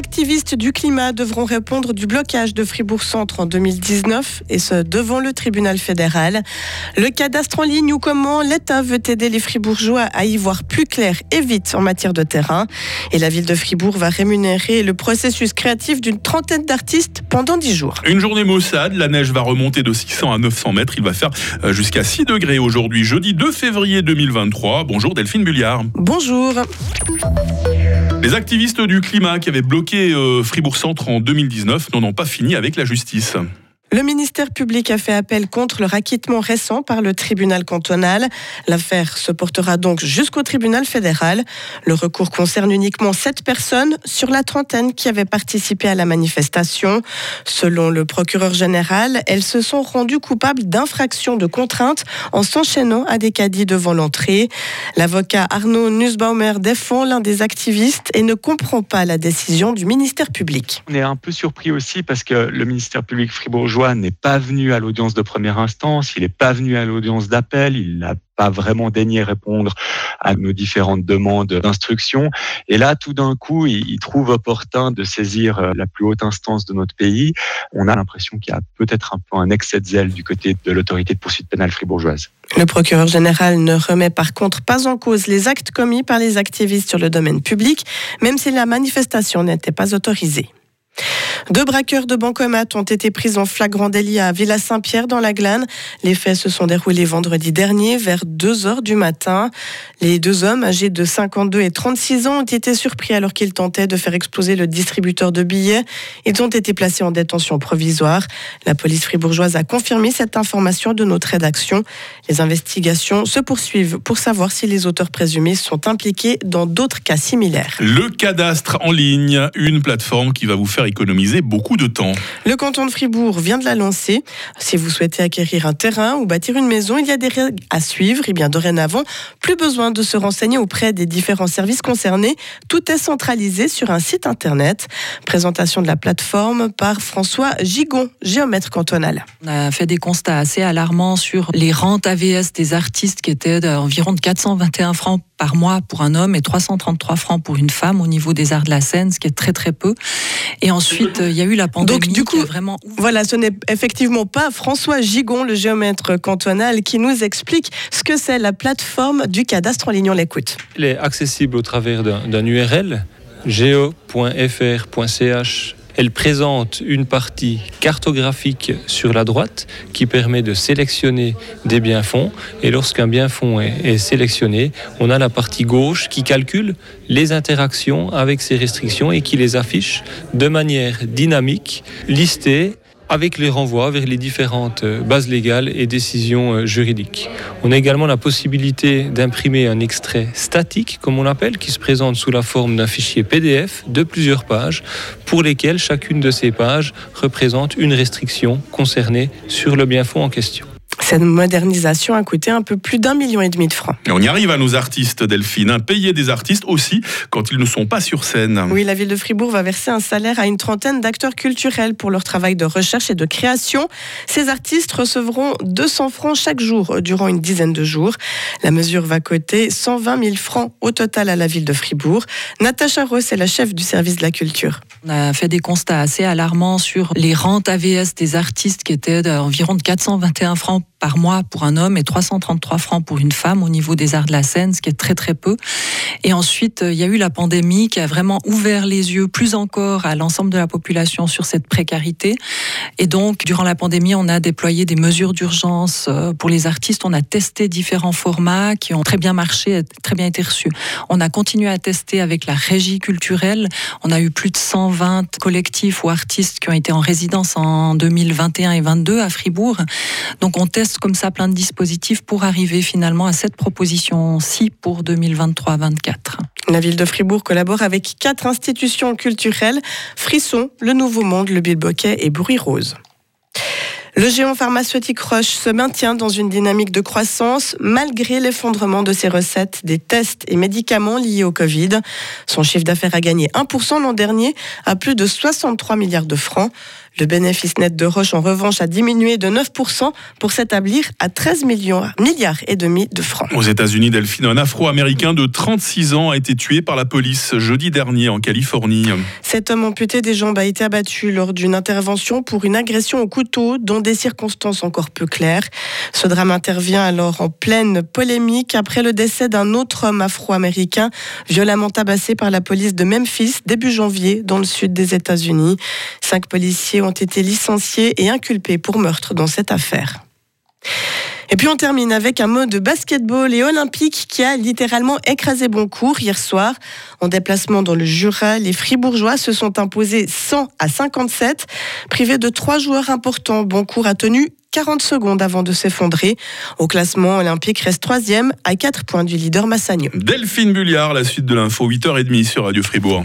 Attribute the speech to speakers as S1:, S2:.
S1: activistes du climat devront répondre du blocage de Fribourg-Centre en 2019 et ce devant le tribunal fédéral. Le cadastre en ligne ou comment l'État veut aider les Fribourgeois à y voir plus clair et vite en matière de terrain. Et la ville de Fribourg va rémunérer le processus créatif d'une trentaine d'artistes pendant dix jours.
S2: Une journée maussade, la neige va remonter de 600 à 900 mètres. Il va faire euh, jusqu'à 6 degrés aujourd'hui, jeudi 2 février 2023. Bonjour Delphine Bulliard.
S1: Bonjour.
S2: Les activistes du climat qui avaient bloqué euh, Fribourg-Centre en 2019 n'en ont pas fini avec la justice.
S1: Le ministère public a fait appel contre le acquittement récent par le tribunal cantonal. L'affaire se portera donc jusqu'au tribunal fédéral. Le recours concerne uniquement sept personnes sur la trentaine qui avaient participé à la manifestation. Selon le procureur général, elles se sont rendues coupables d'infraction de contrainte en s'enchaînant à des caddies devant l'entrée. L'avocat Arnaud Nussbaumer défend l'un des activistes et ne comprend pas la décision du ministère public.
S3: On est un peu surpris aussi parce que le ministère public fribourgeois n'est pas venu à l'audience de première instance, il n'est pas venu à l'audience d'appel, il n'a pas vraiment daigné répondre à nos différentes demandes d'instruction. Et là, tout d'un coup, il, trouve opportun de saisir euh, la plus haute instance de notre pays. On a l'impression qu'il y a peut-être un peu un excès de zèle du côté de l'autorité de poursuite pénale fribourgeoise.
S1: Le procureur général ne remet par contre pas en cause les actes commis par les activistes sur le domaine public, même si la manifestation n'était pas autorisée. Deux braqueurs de bancomat ont été pris en flagrant délit à Villa Saint-Pierre dans la Glane. Les faits se sont déroulés vendredi dernier vers 2 heures du matin. Les deux hommes âgés de 52 et 36 ans ont été surpris alors qu'ils tentaient de faire exploser le distributeur de billets. Ils ont été placés en détention provisoire. La police fribourgeoise a confirmé cette information de notre rédaction. Les investigations se poursuivent pour savoir si les auteurs présumés sont impliqués dans d'autres cas similaires.
S2: Le cadastre en ligne, une plateforme qui va vous faire économiser beaucoup de temps.
S1: Le canton de Fribourg vient de la lancer. Si vous souhaitez acquérir un terrain ou bâtir une maison, il y a des règles à suivre. Et bien dorénavant, plus besoin de se renseigner auprès des différents services concernés. Tout est centralisé sur un site internet. Présentation de la plateforme par François Gigon, géomètre cantonal.
S4: On a fait des constats assez alarmants sur les rentes AVS des artistes qui étaient d'environ de 421 francs par mois pour un homme et 333 francs pour une femme au niveau des arts de la scène, ce qui est très très peu. Et ensuite, il y a eu la pandémie.
S1: Donc du coup, vraiment... voilà, ce n'est effectivement pas François Gigon, le géomètre cantonal, qui nous explique ce que c'est la plateforme du cadastre en ligne. On l'écoute.
S5: Il est accessible au travers d'un URL geo.fr.ch elle présente une partie cartographique sur la droite qui permet de sélectionner des biens-fonds. Et lorsqu'un bien-fonds est, sélectionné, on a la partie gauche qui calcule les interactions avec ces restrictions et qui les affiche de manière dynamique, listée avec les renvois vers les différentes euh, bases légales et décisions euh, juridiques. On a également la possibilité d'imprimer un extrait statique, comme on l'appelle, qui se présente sous la forme d'un fichier PDF de plusieurs pages, pour lesquelles chacune de ces pages représente une restriction concernée sur le bien fond en question.
S1: Cette modernisation a coûté un peu plus d'un million et demi de francs.
S2: on y arrive à nos artistes, Delphine. Hein. Payer des artistes aussi quand ils ne sont pas sur scène.
S1: Oui, la ville de Fribourg va verser un salaire à une trentaine d'acteurs culturels pour leur travail de recherche et de création. Ces artistes recevront 200 francs chaque jour durant une dizaine de jours. La mesure va coûter 120 000 francs au total à la ville de Fribourg. Natacha Ross est la chef du service de la culture.
S4: On a fait des constats assez alarmants sur les rentes AVS des artistes qui étaient d'environ de 421 francs par mois pour un homme et 333 francs pour une femme au niveau des arts de la scène, ce qui est très très peu. Et ensuite, il y a eu la pandémie qui a vraiment ouvert les yeux plus encore à l'ensemble de la population sur cette précarité. Et donc, durant la pandémie, on a déployé des mesures d'urgence euh, pour les artistes. On a testé différents formats qui ont très bien marché, très bien été reçus. On a continué à tester avec la régie culturelle. On a eu plus de 120 collectifs ou artistes qui ont été en résidence en 2021 et 2022 à Fribourg. Donc, on teste comme ça plein de dispositifs pour arriver finalement à cette proposition-ci pour 2023-24.
S1: La ville de Fribourg collabore avec quatre institutions culturelles, Frisson, Le Nouveau Monde, le Bilboquet et Bruit Rose. Le géant pharmaceutique Roche se maintient dans une dynamique de croissance malgré l'effondrement de ses recettes des tests et médicaments liés au Covid. Son chiffre d'affaires a gagné 1% l'an dernier à plus de 63 milliards de francs. Le bénéfice net de Roche, en revanche, a diminué de 9% pour s'établir à 13 millions, milliards et demi de francs.
S2: Aux États-Unis, Delphine, un Afro-Américain de 36 ans a été tué par la police jeudi dernier en Californie.
S1: Cet homme amputé des jambes a été abattu lors d'une intervention pour une agression au couteau dans des circonstances encore peu claires. Ce drame intervient alors en pleine polémique après le décès d'un autre homme afro-américain violemment tabassé par la police de Memphis début janvier dans le sud des États-Unis. Cinq policiers ont été licenciés et inculpés pour meurtre dans cette affaire. Et puis on termine avec un mot de basketball et olympique qui a littéralement écrasé Boncourt hier soir. En déplacement dans le Jura, les Fribourgeois se sont imposés 100 à 57. Privés de trois joueurs importants, Boncourt a tenu 40 secondes avant de s'effondrer. Au classement, Olympique reste troisième à 4 points du leader Massagno.
S2: Delphine Bulliard, la suite de l'info, 8h30 sur Radio Fribourg.